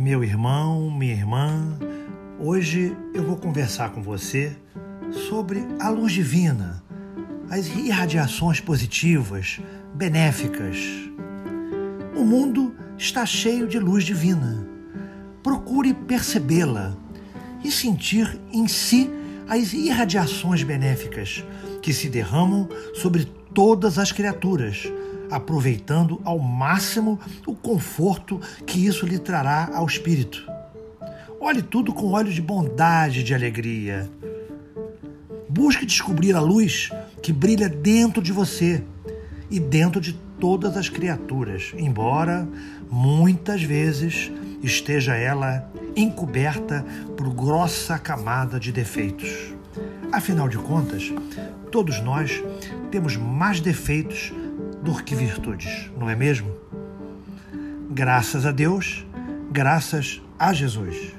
Meu irmão, minha irmã, hoje eu vou conversar com você sobre a luz divina, as irradiações positivas, benéficas. O mundo está cheio de luz divina. Procure percebê-la e sentir em si as irradiações benéficas que se derramam sobre todas as criaturas, aproveitando ao máximo o conforto que isso lhe trará ao espírito. Olhe tudo com olhos de bondade e de alegria. Busque descobrir a luz que brilha dentro de você e dentro de todas as criaturas, embora muitas vezes esteja ela encoberta por grossa camada de defeitos. Afinal de contas, todos nós temos mais defeitos do que virtudes, não é mesmo? Graças a Deus, graças a Jesus.